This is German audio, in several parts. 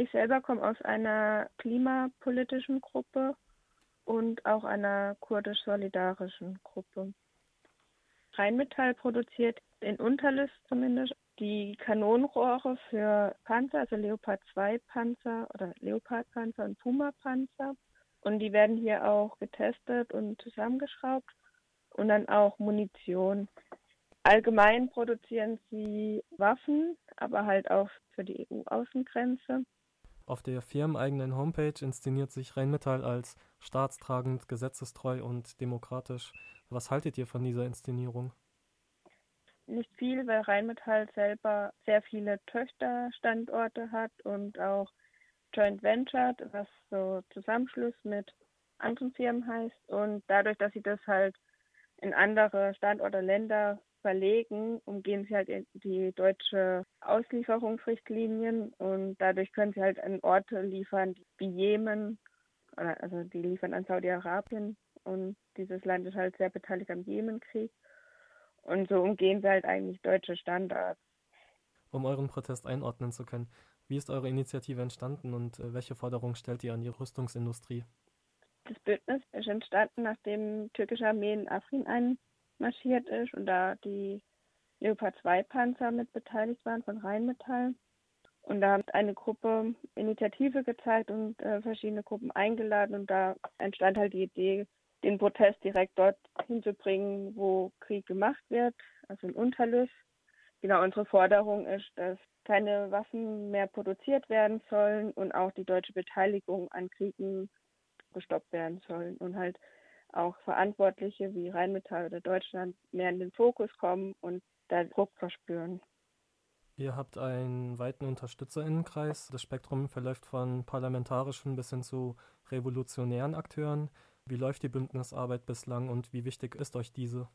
Ich selber komme aus einer klimapolitischen Gruppe und auch einer kurdisch-solidarischen Gruppe. Rheinmetall produziert in Unterlist zumindest die Kanonenrohre für Panzer, also Leopard 2 Panzer oder Leopard Panzer und Puma Panzer. Und die werden hier auch getestet und zusammengeschraubt und dann auch Munition. Allgemein produzieren sie Waffen, aber halt auch für die EU-Außengrenze. Auf der firmeneigenen Homepage inszeniert sich Rheinmetall als staatstragend, gesetzestreu und demokratisch. Was haltet ihr von dieser Inszenierung? Nicht viel, weil Rheinmetall selber sehr viele Töchterstandorte hat und auch Joint Venture, was so Zusammenschluss mit anderen Firmen heißt. Und dadurch, dass sie das halt in andere Standorte, Länder verlegen, umgehen sie halt die deutsche Auslieferungsrichtlinien und dadurch können sie halt an Orte liefern wie Jemen, also die liefern an Saudi-Arabien und dieses Land ist halt sehr beteiligt am Jemenkrieg und so umgehen sie halt eigentlich deutsche Standards. Um euren Protest einordnen zu können, wie ist eure Initiative entstanden und äh, welche Forderungen stellt ihr an die Rüstungsindustrie? Das Bündnis ist entstanden, nachdem türkische Armee in Afrin ein marschiert ist und da die Leopard 2 Panzer mit beteiligt waren von Rheinmetall. Und da hat eine Gruppe Initiative gezeigt und äh, verschiedene Gruppen eingeladen und da entstand halt die Idee, den Protest direkt dort hinzubringen, wo Krieg gemacht wird, also in Unterlüss. Genau, unsere Forderung ist, dass keine Waffen mehr produziert werden sollen und auch die deutsche Beteiligung an Kriegen gestoppt werden sollen und halt auch Verantwortliche wie Rheinmetall oder Deutschland mehr in den Fokus kommen und da Druck verspüren. Ihr habt einen weiten Unterstützerinnenkreis. Das Spektrum verläuft von parlamentarischen bis hin zu revolutionären Akteuren. Wie läuft die Bündnisarbeit bislang und wie wichtig ist euch diese?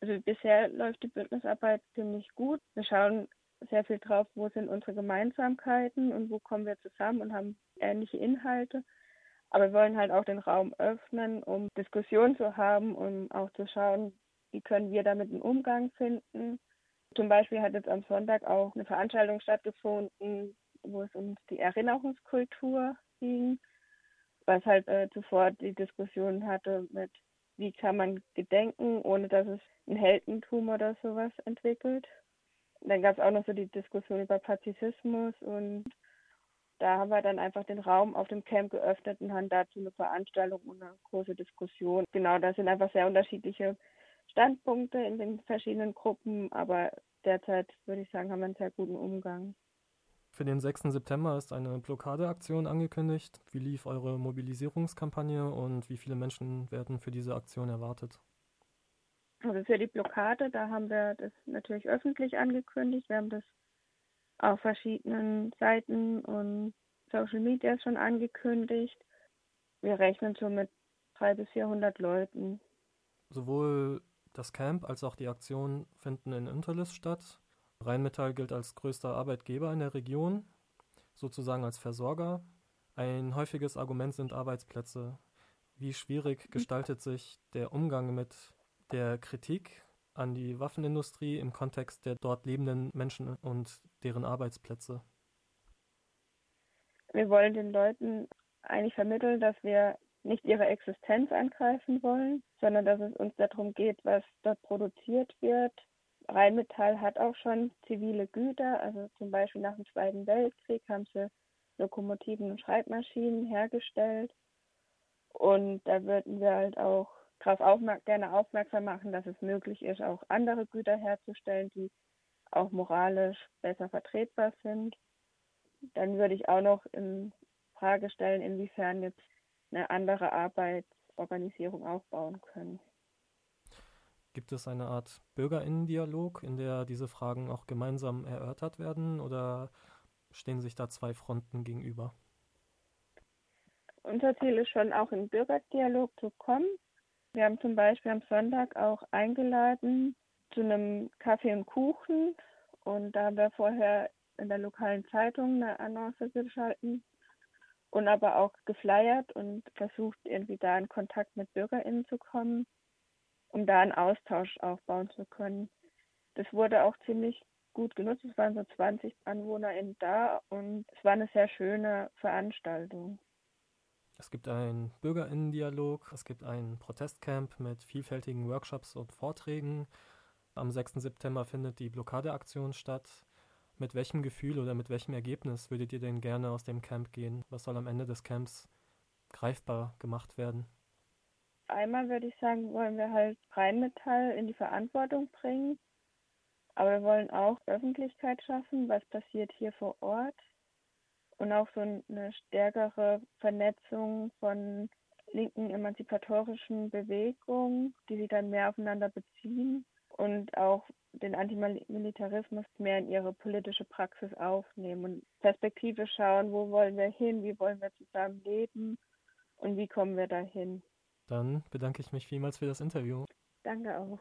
Also bisher läuft die Bündnisarbeit ziemlich gut. Wir schauen sehr viel drauf, wo sind unsere Gemeinsamkeiten und wo kommen wir zusammen und haben ähnliche Inhalte. Aber wir wollen halt auch den Raum öffnen, um Diskussionen zu haben, um auch zu schauen, wie können wir damit einen Umgang finden. Zum Beispiel hat jetzt am Sonntag auch eine Veranstaltung stattgefunden, wo es um die Erinnerungskultur ging, was halt äh, zuvor die Diskussion hatte mit, wie kann man gedenken, ohne dass es ein Heldentum oder sowas entwickelt. Dann gab es auch noch so die Diskussion über Pazifismus und da haben wir dann einfach den Raum auf dem Camp geöffnet und haben dazu eine Veranstaltung und eine große Diskussion. Genau, da sind einfach sehr unterschiedliche Standpunkte in den verschiedenen Gruppen, aber derzeit würde ich sagen, haben wir einen sehr guten Umgang. Für den 6. September ist eine Blockadeaktion angekündigt. Wie lief eure Mobilisierungskampagne und wie viele Menschen werden für diese Aktion erwartet? Also für die Blockade, da haben wir das natürlich öffentlich angekündigt. Wir haben das auf verschiedenen Seiten und Social Media schon angekündigt. Wir rechnen schon mit 300 bis 400 Leuten. Sowohl das Camp als auch die Aktion finden in Unterlüss statt. Rheinmetall gilt als größter Arbeitgeber in der Region, sozusagen als Versorger. Ein häufiges Argument sind Arbeitsplätze. Wie schwierig gestaltet sich der Umgang mit der Kritik an die Waffenindustrie im Kontext der dort lebenden Menschen und deren Arbeitsplätze? Wir wollen den Leuten eigentlich vermitteln, dass wir nicht ihre Existenz angreifen wollen, sondern dass es uns darum geht, was dort produziert wird. Rheinmetall hat auch schon zivile Güter, also zum Beispiel nach dem Zweiten Weltkrieg haben sie Lokomotiven und Schreibmaschinen hergestellt. Und da würden wir halt auch darauf aufmerk gerne aufmerksam machen, dass es möglich ist, auch andere Güter herzustellen, die auch moralisch besser vertretbar sind. Dann würde ich auch noch in Frage stellen, inwiefern jetzt eine andere Arbeitsorganisierung aufbauen können. Gibt es eine Art Bürgerinnendialog, in der diese Fragen auch gemeinsam erörtert werden oder stehen sich da zwei Fronten gegenüber? Unser Ziel ist schon auch in Bürgerdialog zu kommen. Wir haben zum Beispiel am Sonntag auch eingeladen zu einem Kaffee und Kuchen und da haben wir vorher in der lokalen Zeitung eine Annonce geschalten und aber auch geflyert und versucht irgendwie da in Kontakt mit BürgerInnen zu kommen, um da einen Austausch aufbauen zu können. Das wurde auch ziemlich gut genutzt. Es waren so 20 AnwohnerInnen da und es war eine sehr schöne Veranstaltung. Es gibt einen Bürgerinnendialog, es gibt ein Protestcamp mit vielfältigen Workshops und Vorträgen. Am 6. September findet die Blockadeaktion statt. Mit welchem Gefühl oder mit welchem Ergebnis würdet ihr denn gerne aus dem Camp gehen? Was soll am Ende des Camps greifbar gemacht werden? Einmal würde ich sagen, wollen wir halt Rheinmetall in die Verantwortung bringen. Aber wir wollen auch Öffentlichkeit schaffen, was passiert hier vor Ort und auch so eine stärkere Vernetzung von linken emanzipatorischen Bewegungen, die sich dann mehr aufeinander beziehen und auch den Antimilitarismus mehr in ihre politische Praxis aufnehmen und Perspektive schauen, wo wollen wir hin, wie wollen wir zusammen leben und wie kommen wir dahin. Dann bedanke ich mich vielmals für das Interview. Danke auch.